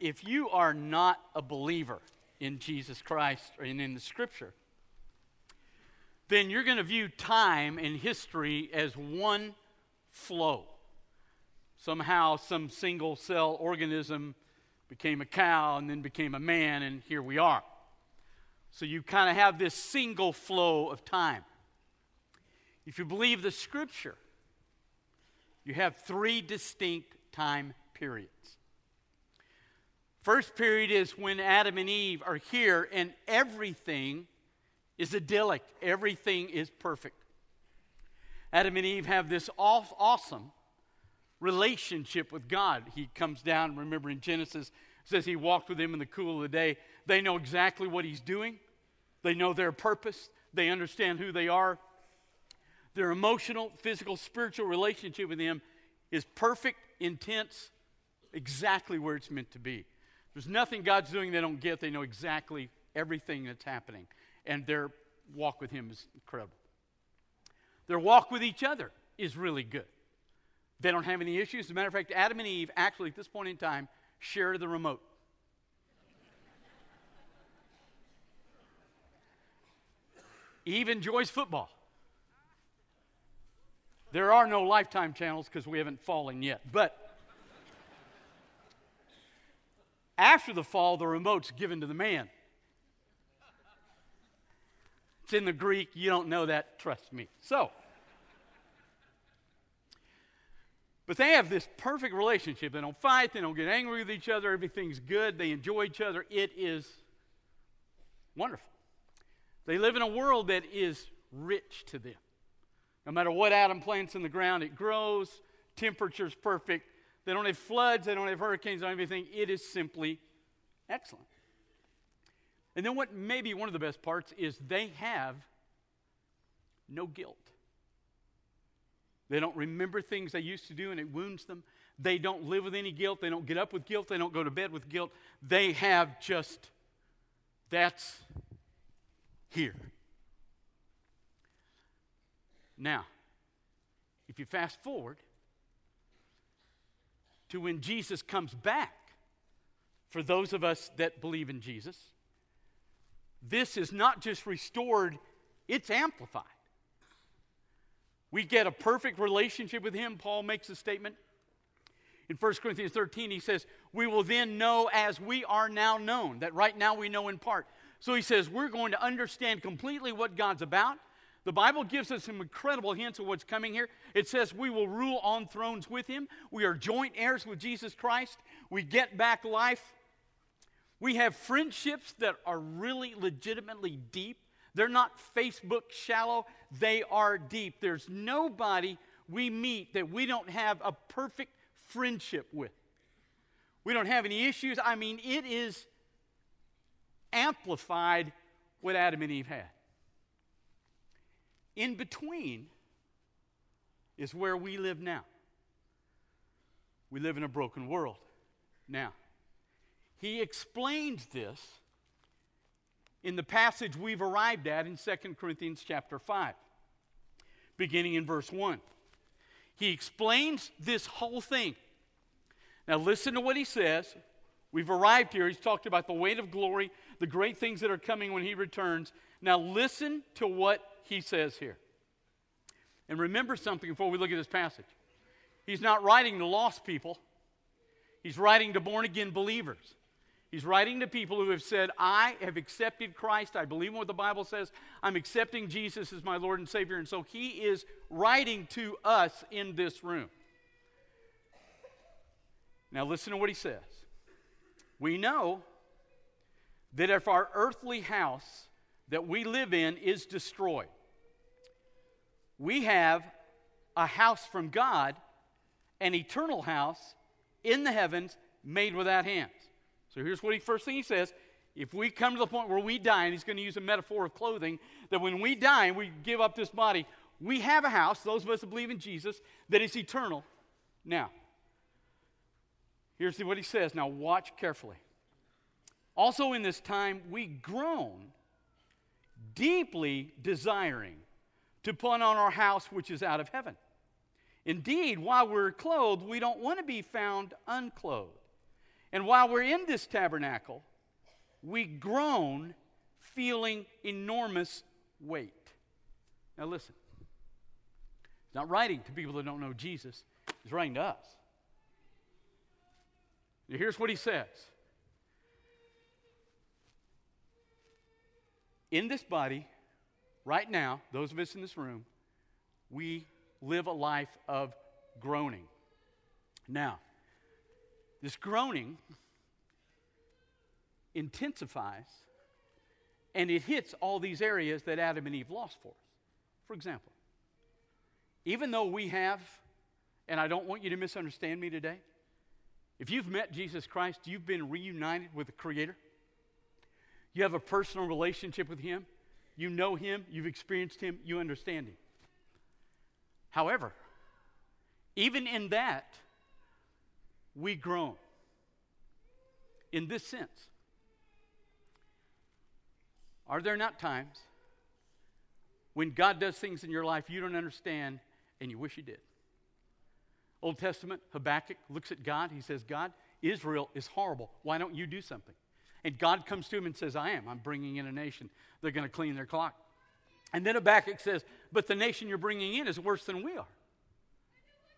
if you are not a believer in Jesus Christ and in the Scripture, then you're going to view time and history as one flow. Somehow, some single cell organism became a cow and then became a man, and here we are. So you kind of have this single flow of time. If you believe the Scripture, you have three distinct time periods. First period is when Adam and Eve are here and everything is idyllic, everything is perfect. Adam and Eve have this awesome relationship with God. He comes down, remember in Genesis, says he walked with him in the cool of the day. They know exactly what he's doing, they know their purpose, they understand who they are. Their emotional, physical, spiritual relationship with him is perfect, intense, exactly where it's meant to be. There's nothing God's doing they don't get. They know exactly everything that's happening. And their walk with Him is incredible. Their walk with each other is really good. They don't have any issues. As a matter of fact, Adam and Eve actually, at this point in time, share the remote. Eve enjoys football. There are no lifetime channels because we haven't fallen yet. But after the fall, the remote's given to the man. It's in the Greek. You don't know that, trust me. So, but they have this perfect relationship. They don't fight, they don't get angry with each other, everything's good, they enjoy each other. It is wonderful. They live in a world that is rich to them. No matter what Adam plants in the ground, it grows, temperature's perfect, they don't have floods, they don't have hurricanes, they don't have anything. It is simply excellent. And then, what may be one of the best parts is they have no guilt. They don't remember things they used to do and it wounds them. They don't live with any guilt. They don't get up with guilt. They don't go to bed with guilt. They have just, that's here. Now, if you fast forward to when Jesus comes back, for those of us that believe in Jesus, this is not just restored, it's amplified. We get a perfect relationship with Him. Paul makes a statement. In 1 Corinthians 13, he says, We will then know as we are now known, that right now we know in part. So he says, We're going to understand completely what God's about. The Bible gives us some incredible hints of what's coming here. It says we will rule on thrones with him. We are joint heirs with Jesus Christ. We get back life. We have friendships that are really legitimately deep. They're not Facebook shallow, they are deep. There's nobody we meet that we don't have a perfect friendship with. We don't have any issues. I mean, it is amplified what Adam and Eve had. In between is where we live now. We live in a broken world now. He explains this in the passage we've arrived at in 2 Corinthians chapter 5, beginning in verse 1. He explains this whole thing. Now, listen to what he says. We've arrived here. He's talked about the weight of glory, the great things that are coming when he returns. Now, listen to what he says here. And remember something before we look at this passage. He's not writing to lost people, he's writing to born again believers. He's writing to people who have said, I have accepted Christ. I believe in what the Bible says. I'm accepting Jesus as my Lord and Savior. And so he is writing to us in this room. Now, listen to what he says. We know that if our earthly house that we live in is destroyed, we have a house from God, an eternal house in the heavens made without hands. So here's what he first thing he says. If we come to the point where we die, and he's going to use a metaphor of clothing, that when we die and we give up this body, we have a house, those of us that believe in Jesus, that is eternal. Now, here's what he says. Now, watch carefully. Also, in this time, we groan, deeply desiring to put on our house which is out of heaven. Indeed, while we're clothed, we don't want to be found unclothed. And while we're in this tabernacle, we groan feeling enormous weight. Now, listen. He's not writing to people that don't know Jesus, he's writing to us. Here's what he says In this body, right now, those of us in this room, we live a life of groaning. Now, this groaning intensifies and it hits all these areas that Adam and Eve lost for us. For example, even though we have, and I don't want you to misunderstand me today, if you've met Jesus Christ, you've been reunited with the Creator, you have a personal relationship with Him, you know Him, you've experienced Him, you understand Him. However, even in that, we groan. In this sense, are there not times when God does things in your life you don't understand and you wish you did? Old Testament, Habakkuk looks at God. He says, God, Israel is horrible. Why don't you do something? And God comes to him and says, I am. I'm bringing in a nation. They're going to clean their clock. And then Habakkuk says, But the nation you're bringing in is worse than we are.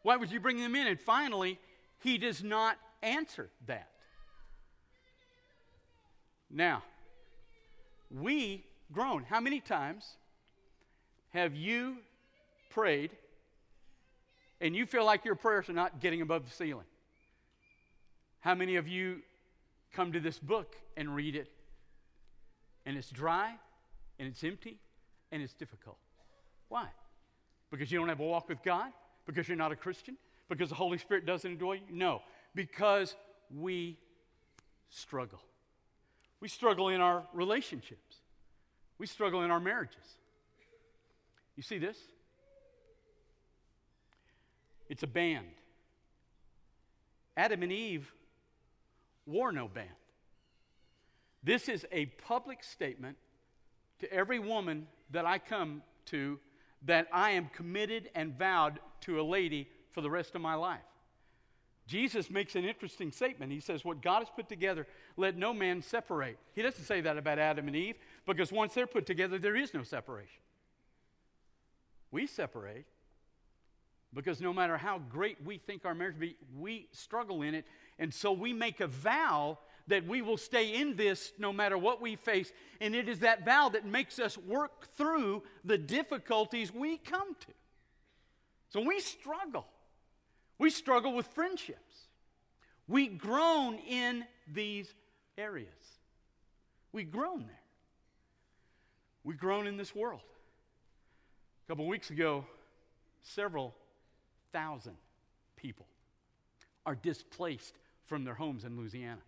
Why would you bring them in? And finally, he does not answer that. Now, we groan. How many times have you prayed and you feel like your prayers are not getting above the ceiling? How many of you come to this book and read it and it's dry and it's empty and it's difficult? Why? Because you don't have a walk with God? Because you're not a Christian? Because the Holy Spirit doesn't enjoy you? No, because we struggle. We struggle in our relationships. We struggle in our marriages. You see this? It's a band. Adam and Eve wore no band. This is a public statement to every woman that I come to that I am committed and vowed to a lady for the rest of my life. Jesus makes an interesting statement. He says, What God has put together, let no man separate. He doesn't say that about Adam and Eve, because once they're put together, there is no separation. We separate because no matter how great we think our marriage be, we struggle in it. And so we make a vow that we will stay in this no matter what we face. And it is that vow that makes us work through the difficulties we come to. So we struggle. We struggle with friendships. We groan in these areas. We groan there. We groan in this world. A couple weeks ago, several thousand people are displaced from their homes in Louisiana.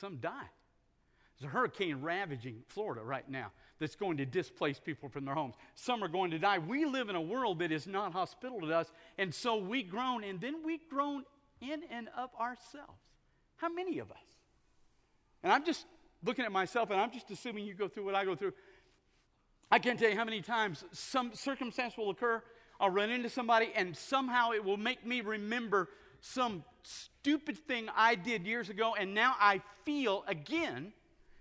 Some die. There's a hurricane ravaging Florida right now that's going to displace people from their homes. Some are going to die. We live in a world that is not hospitable to us, and so we groan, and then we groan in and of ourselves. How many of us? And I'm just looking at myself, and I'm just assuming you go through what I go through. I can't tell you how many times some circumstance will occur. I'll run into somebody, and somehow it will make me remember some stupid thing I did years ago, and now I feel again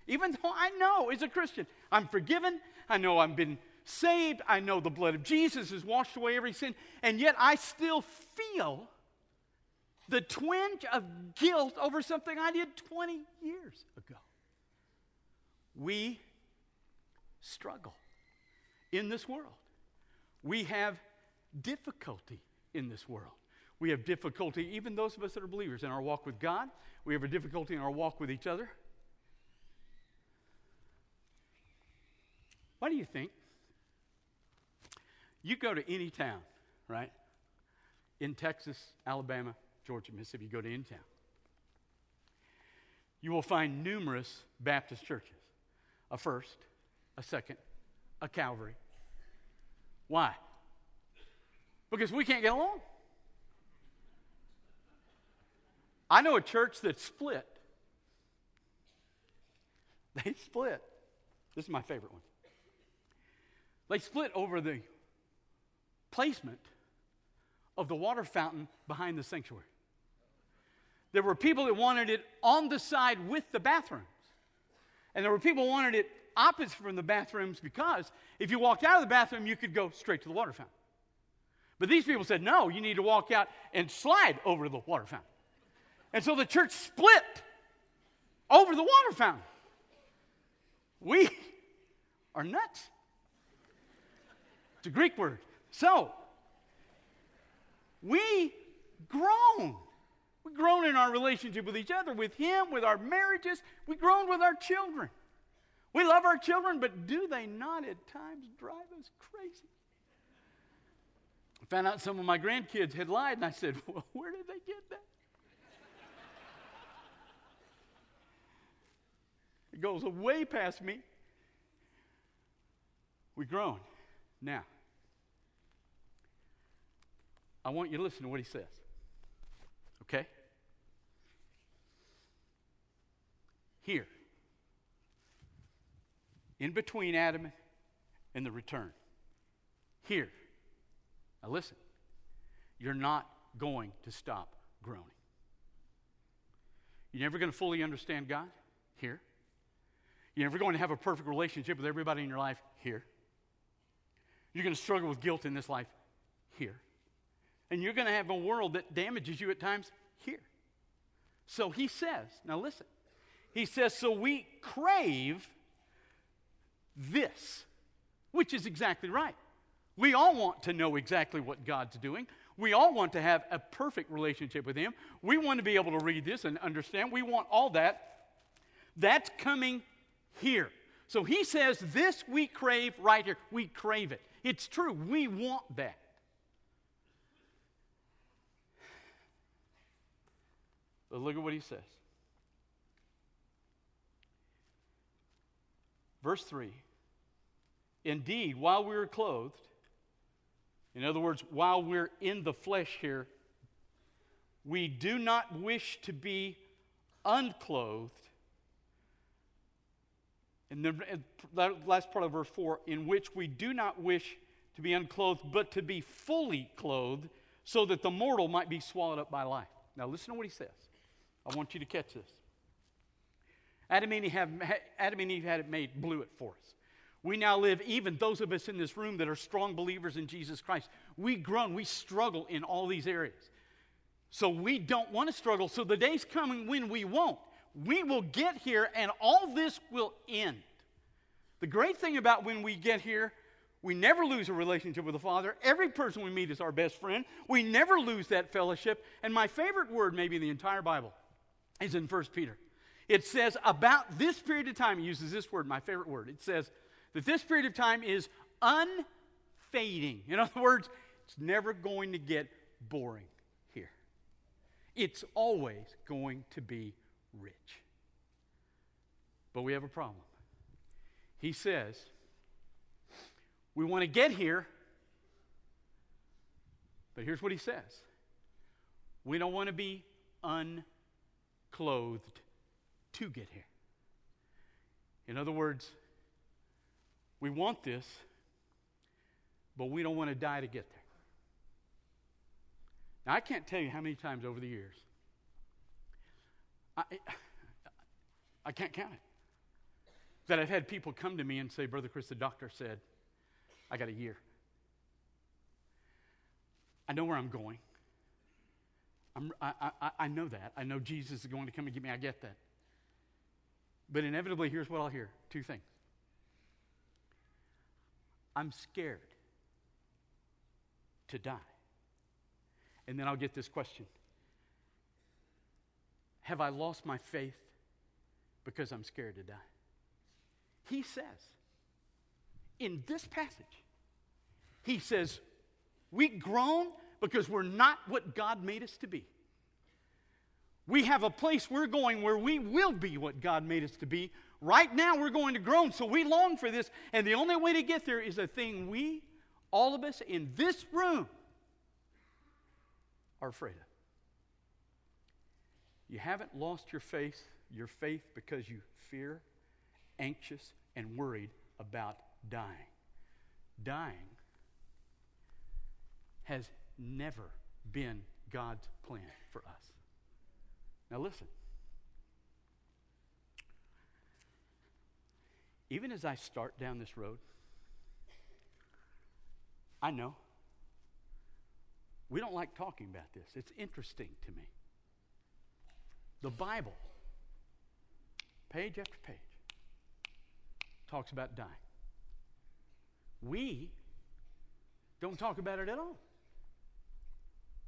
even though I know as a Christian, I'm forgiven, I know I've been saved, I know the blood of Jesus has washed away every sin, and yet I still feel the twinge of guilt over something I did 20 years ago. We struggle in this world. We have difficulty in this world. We have difficulty, even those of us that are believers, in our walk with God. We have a difficulty in our walk with each other. What do you think? You go to any town, right? In Texas, Alabama, Georgia, Mississippi, you go to any town. You will find numerous Baptist churches a first, a second, a Calvary. Why? Because we can't get along. I know a church that split. They split. This is my favorite one. They split over the placement of the water fountain behind the sanctuary. There were people that wanted it on the side with the bathrooms. And there were people who wanted it opposite from the bathrooms because if you walked out of the bathroom, you could go straight to the water fountain. But these people said, no, you need to walk out and slide over to the water fountain. And so the church split over the water fountain. We are nuts. It's a Greek word. So, we groan. We've grown in our relationship with each other, with Him, with our marriages. We've grown with our children. We love our children, but do they not at times drive us crazy? I found out some of my grandkids had lied, and I said, Well, where did they get that? It goes way past me. We groan. Now, I want you to listen to what he says. Okay? Here, in between Adam and the return, here, now listen, you're not going to stop groaning. You're never going to fully understand God here. You're never going to have a perfect relationship with everybody in your life here. You're going to struggle with guilt in this life here. And you're going to have a world that damages you at times here. So he says, now listen, he says, so we crave this, which is exactly right. We all want to know exactly what God's doing. We all want to have a perfect relationship with Him. We want to be able to read this and understand. We want all that. That's coming here. So he says, This we crave right here. We crave it. It's true. We want that. But look at what he says. Verse 3 Indeed, while we were clothed, in other words, while we're in the flesh here, we do not wish to be unclothed. And the last part of verse 4 in which we do not wish to be unclothed, but to be fully clothed, so that the mortal might be swallowed up by life. Now, listen to what he says. I want you to catch this. Adam and Eve, have, Adam and Eve had it made, blew it for us. We now live, even those of us in this room that are strong believers in Jesus Christ, we groan, we struggle in all these areas. So we don't want to struggle. So the day's coming when we won't. We will get here and all this will end. The great thing about when we get here, we never lose a relationship with the Father. Every person we meet is our best friend. We never lose that fellowship. And my favorite word, maybe in the entire Bible, is in 1 Peter. It says about this period of time, it uses this word, my favorite word. It says that this period of time is unfading. In other words, it's never going to get boring here. It's always going to be rich. But we have a problem. He says, we want to get here, but here's what he says we don't want to be unclothed to get here. In other words, we want this, but we don't want to die to get there. Now, I can't tell you how many times over the years, I, I can't count it, that I've had people come to me and say, Brother Chris, the doctor said, I got a year. I know where I'm going. I, I, I know that. I know Jesus is going to come and get me. I get that. But inevitably, here's what I'll hear two things. I'm scared to die. And then I'll get this question Have I lost my faith because I'm scared to die? He says in this passage, He says, We groan because we're not what God made us to be. We have a place we're going where we will be what God made us to be. Right now, we're going to groan, so we long for this. And the only way to get there is a thing we, all of us in this room, are afraid of. You haven't lost your faith, your faith because you fear, anxious, and worried about dying. Dying has never been God's plan for us. Now, listen. Even as I start down this road, I know we don't like talking about this. It's interesting to me. The Bible, page after page, talks about dying. We don't talk about it at all.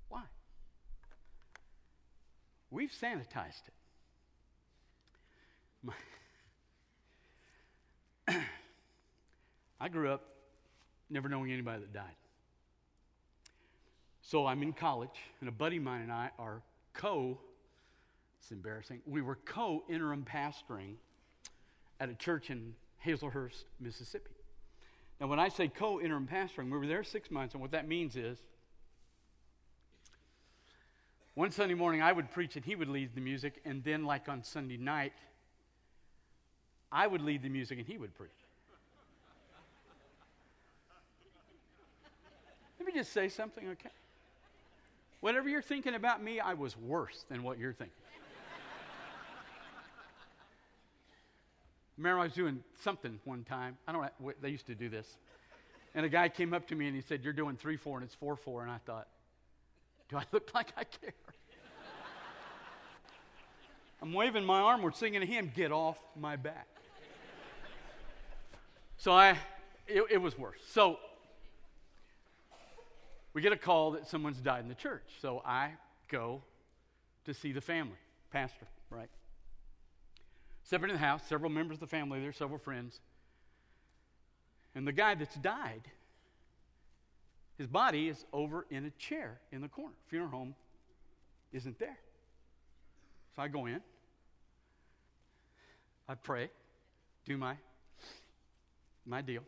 Why? We've sanitized it. My I grew up never knowing anybody that died. So I'm in college, and a buddy of mine and I are co, it's embarrassing, we were co interim pastoring at a church in Hazlehurst, Mississippi. Now, when I say co interim pastoring, we were there six months, and what that means is one Sunday morning I would preach and he would lead the music, and then, like on Sunday night, I would lead the music and he would preach. Let me just say something, okay? Whatever you're thinking about me, I was worse than what you're thinking. Remember, I was doing something one time. I don't know, they used to do this. And a guy came up to me and he said, You're doing 3 4 and it's 4 4. And I thought, Do I look like I care? I'm waving my arm, we're singing a hymn, Get off my back. So I, it, it was worse. So we get a call that someone's died in the church. So I go to see the family, pastor, right? Separate in the house, several members of the family there, several friends. And the guy that's died, his body is over in a chair in the corner. Funeral home isn't there. So I go in, I pray, do my, my deal.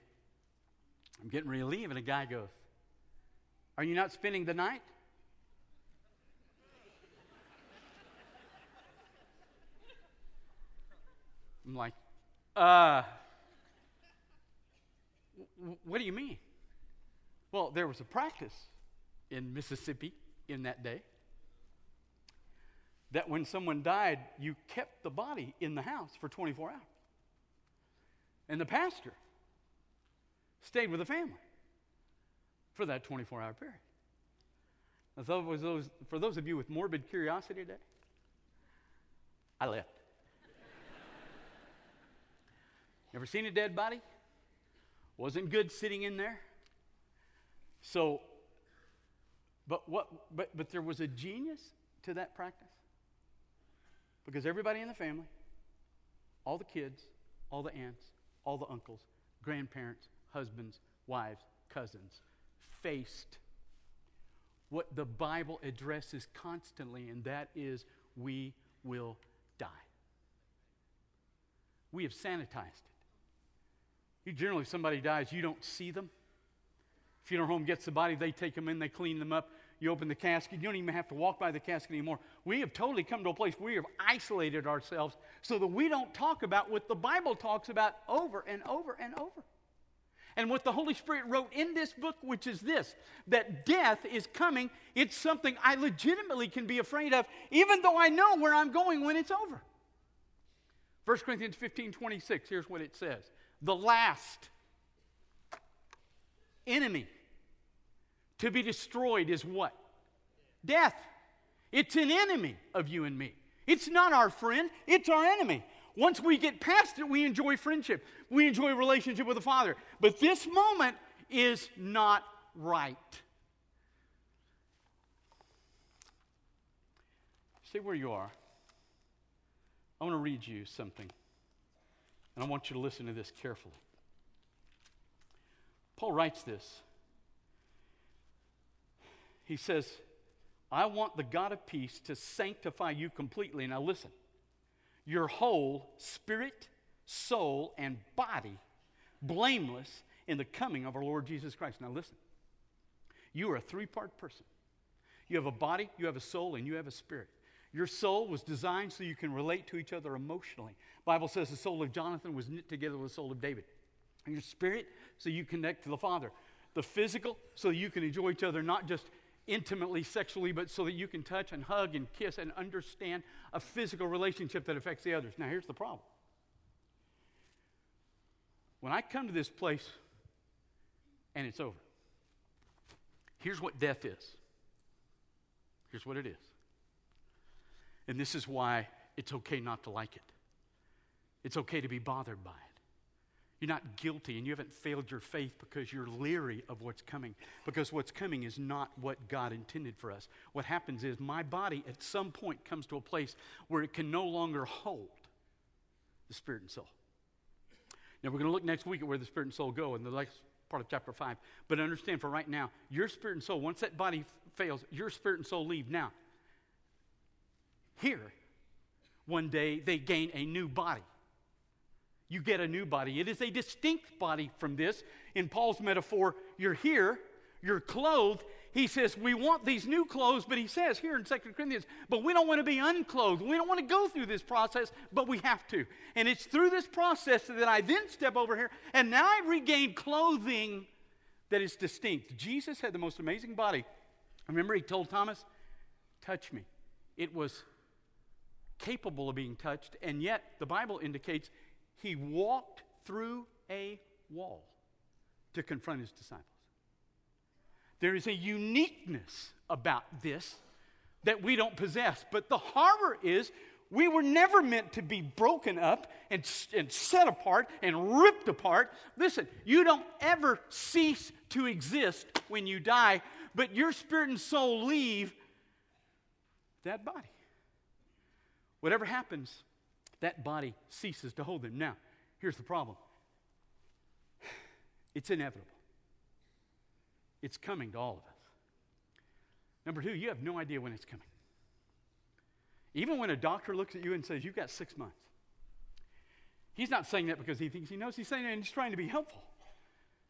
I'm getting ready to leave, and a guy goes, are you not spending the night? I'm like, uh, what do you mean? Well, there was a practice in Mississippi in that day that when someone died, you kept the body in the house for 24 hours. And the pastor stayed with the family for that 24 hour period. So those, for those of you with morbid curiosity today, I left. Never seen a dead body? Wasn't good sitting in there. So, but what? But but there was a genius to that practice because everybody in the family, all the kids, all the aunts, all the uncles, grandparents, husbands, wives, cousins, faced what the Bible addresses constantly, and that is we will die. We have sanitized it. You generally, if somebody dies, you don't see them. Funeral home gets the body, they take them in, they clean them up. You open the casket, you don't even have to walk by the casket anymore. We have totally come to a place where we have isolated ourselves so that we don't talk about what the Bible talks about over and over and over and what the Holy Spirit wrote in this book, which is this that death is coming. It's something I legitimately can be afraid of, even though I know where I'm going when it's over. 1 Corinthians 15 26, here's what it says The last enemy to be destroyed is what? Death. It's an enemy of you and me. It's not our friend, it's our enemy. Once we get past it, we enjoy friendship. We enjoy relationship with the Father. But this moment is not right. Stay where you are. I want to read you something. And I want you to listen to this carefully. Paul writes this. He says, I want the God of peace to sanctify you completely. Now, listen your whole spirit, soul, and body blameless in the coming of our Lord Jesus Christ. Now, listen. You are a three part person. You have a body, you have a soul, and you have a spirit. Your soul was designed so you can relate to each other emotionally. Bible says the soul of Jonathan was knit together with the soul of David. your spirit, so you connect to the Father. The physical, so you can enjoy each other not just intimately, sexually, but so that you can touch and hug and kiss and understand a physical relationship that affects the others. Now, here's the problem. When I come to this place and it's over, here's what death is. Here's what it is. And this is why it's okay not to like it. It's okay to be bothered by it. You're not guilty and you haven't failed your faith because you're leery of what's coming. Because what's coming is not what God intended for us. What happens is my body at some point comes to a place where it can no longer hold the spirit and soul. Now, we're going to look next week at where the spirit and soul go in the next part of chapter 5. But understand for right now, your spirit and soul, once that body fails, your spirit and soul leave. Now, here, one day they gain a new body. You get a new body. It is a distinct body from this. In Paul's metaphor, you're here, you're clothed. He says, We want these new clothes, but he says here in 2 Corinthians, but we don't want to be unclothed. We don't want to go through this process, but we have to. And it's through this process that I then step over here, and now I regain clothing that is distinct. Jesus had the most amazing body. Remember, he told Thomas, Touch me. It was capable of being touched, and yet the Bible indicates he walked through a wall to confront his disciples. There is a uniqueness about this that we don't possess. But the horror is we were never meant to be broken up and, and set apart and ripped apart. Listen, you don't ever cease to exist when you die, but your spirit and soul leave that body. Whatever happens, that body ceases to hold them. Now, here's the problem it's inevitable, it's coming to all of us. Number two, you have no idea when it's coming. Even when a doctor looks at you and says, You've got six months, he's not saying that because he thinks he knows. He's saying that and he's trying to be helpful.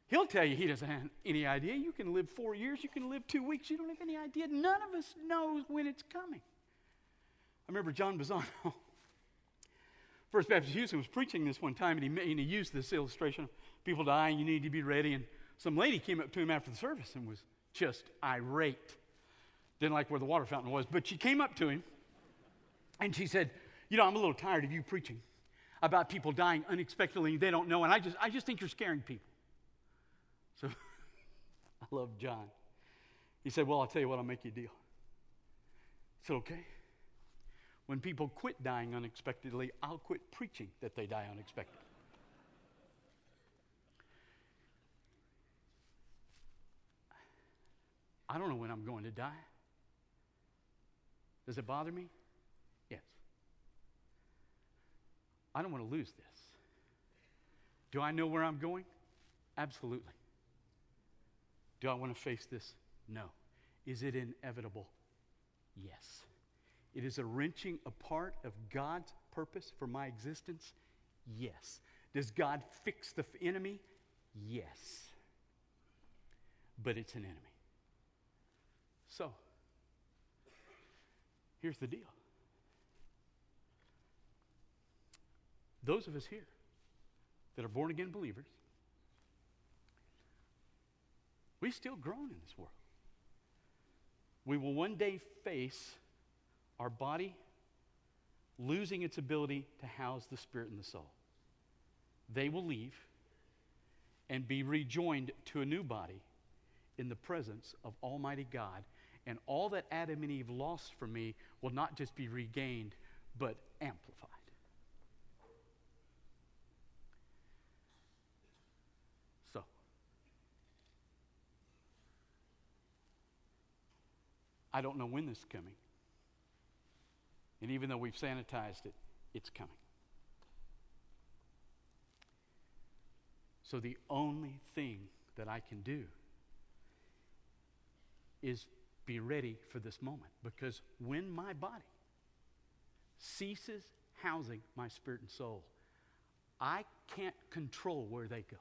He'll tell you he doesn't have any idea. You can live four years, you can live two weeks, you don't have any idea. None of us knows when it's coming. I remember John Bisagno, First Baptist Houston was preaching this one time, and he, and he used this illustration of people dying, you need to be ready. And some lady came up to him after the service and was just irate. Didn't like where the water fountain was, but she came up to him and she said, You know, I'm a little tired of you preaching about people dying unexpectedly, they don't know, and I just, I just think you're scaring people. So I love John. He said, Well, I'll tell you what, I'll make you a deal. I said, Okay. When people quit dying unexpectedly, I'll quit preaching that they die unexpectedly. I don't know when I'm going to die. Does it bother me? Yes. I don't want to lose this. Do I know where I'm going? Absolutely. Do I want to face this? No. Is it inevitable? Yes. It is a wrenching apart of God's purpose for my existence? Yes. Does God fix the enemy? Yes. But it's an enemy. So, here's the deal. Those of us here that are born again believers, we still groan in this world. We will one day face our body losing its ability to house the spirit and the soul. They will leave and be rejoined to a new body in the presence of Almighty God. And all that Adam and Eve lost from me will not just be regained, but amplified. So, I don't know when this is coming. And even though we've sanitized it, it's coming. So the only thing that I can do is be ready for this moment because when my body ceases housing my spirit and soul, I can't control where they go.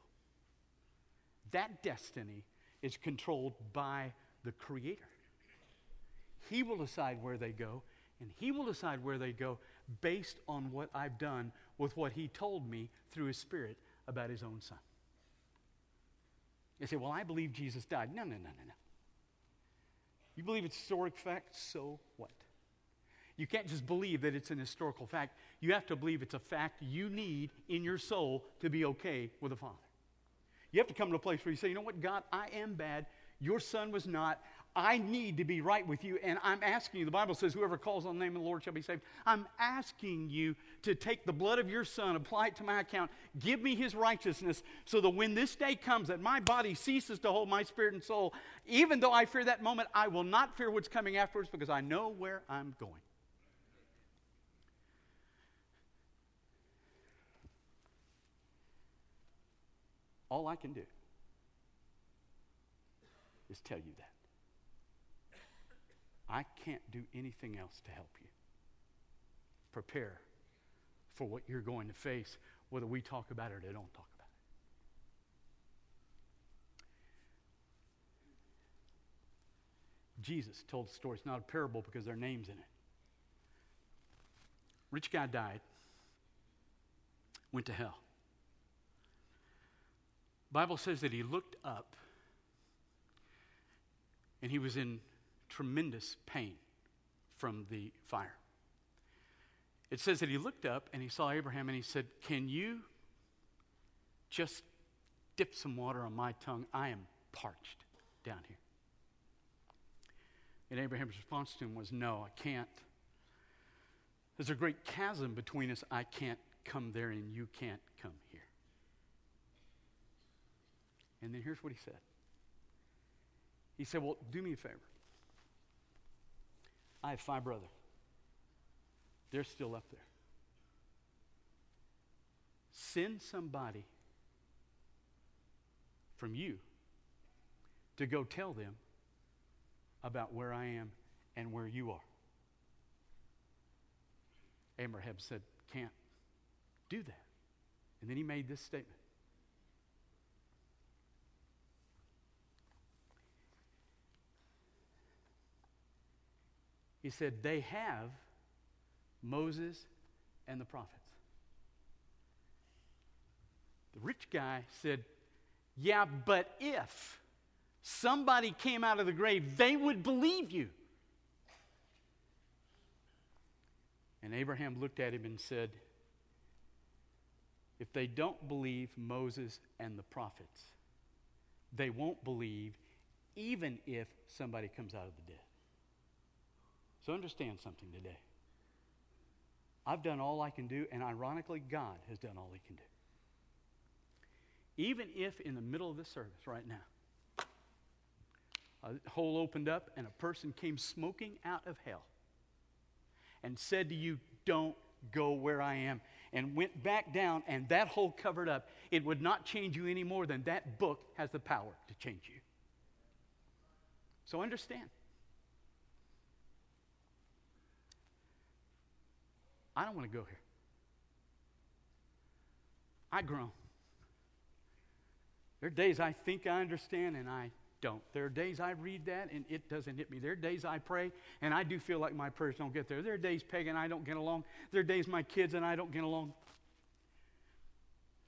That destiny is controlled by the Creator. He will decide where they go, and He will decide where they go based on what I've done with what He told me through His Spirit about His own Son. You say, Well, I believe Jesus died. No, no, no, no, no. You believe it's historic fact, so what? You can't just believe that it's an historical fact. You have to believe it's a fact you need in your soul to be okay with the Father. You have to come to a place where you say, you know what, God, I am bad. Your son was not. I need to be right with you, and I'm asking you. The Bible says, Whoever calls on the name of the Lord shall be saved. I'm asking you to take the blood of your son, apply it to my account, give me his righteousness, so that when this day comes, that my body ceases to hold my spirit and soul, even though I fear that moment, I will not fear what's coming afterwards because I know where I'm going. All I can do is tell you that. I can't do anything else to help you. Prepare for what you're going to face, whether we talk about it or don't talk about it. Jesus told the story. It's not a parable because there are names in it. Rich guy died, went to hell. Bible says that he looked up and he was in tremendous pain from the fire. It says that he looked up and he saw Abraham and he said, Can you just dip some water on my tongue? I am parched down here. And Abraham's response to him was, No, I can't. There's a great chasm between us. I can't come there and you can't come here. And then here's what he said He said, Well, do me a favor. I have five brothers. They're still up there. Send somebody from you to go tell them about where I am and where you are. Abraham said, Can't do that. And then he made this statement He said, They have Moses and the prophets. The rich guy said, Yeah, but if somebody came out of the grave, they would believe you. And Abraham looked at him and said, If they don't believe Moses and the prophets, they won't believe even if somebody comes out of the dead. So understand something today. I've done all I can do, and ironically, God has done all He can do. Even if in the middle of this service right now, a hole opened up and a person came smoking out of hell and said to you, Don't go where I am, and went back down, and that hole covered up, it would not change you any more than that book has the power to change you. So understand. I don't want to go here. I groan. There are days I think I understand and I don't. There are days I read that and it doesn't hit me. There are days I pray and I do feel like my prayers don't get there. There are days Peg and I don't get along. There are days my kids and I don't get along.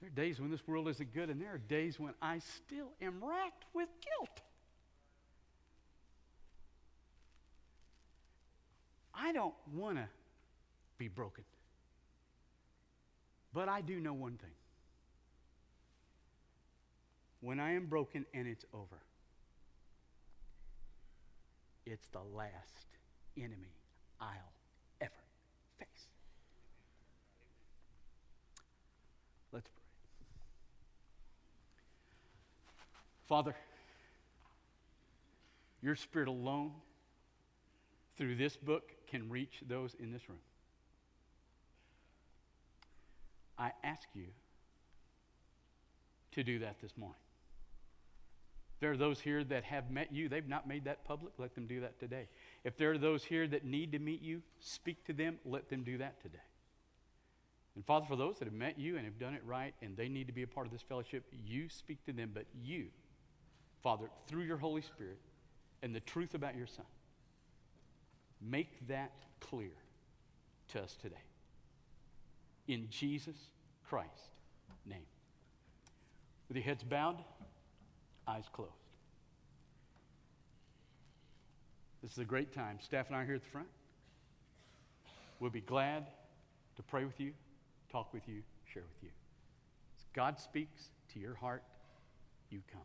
There are days when this world isn't good, and there are days when I still am racked with guilt. I don't want to be broken. But I do know one thing. When I am broken and it's over, it's the last enemy I'll ever face. Let's pray. Father, your Spirit alone, through this book, can reach those in this room. I ask you to do that this morning. There are those here that have met you. They've not made that public. Let them do that today. If there are those here that need to meet you, speak to them. Let them do that today. And Father, for those that have met you and have done it right and they need to be a part of this fellowship, you speak to them. But you, Father, through your Holy Spirit and the truth about your Son, make that clear to us today in Jesus Christ's name. With your heads bowed, eyes closed. This is a great time. Staff and I are here at the front. We'll be glad to pray with you, talk with you, share with you. As God speaks to your heart, you come.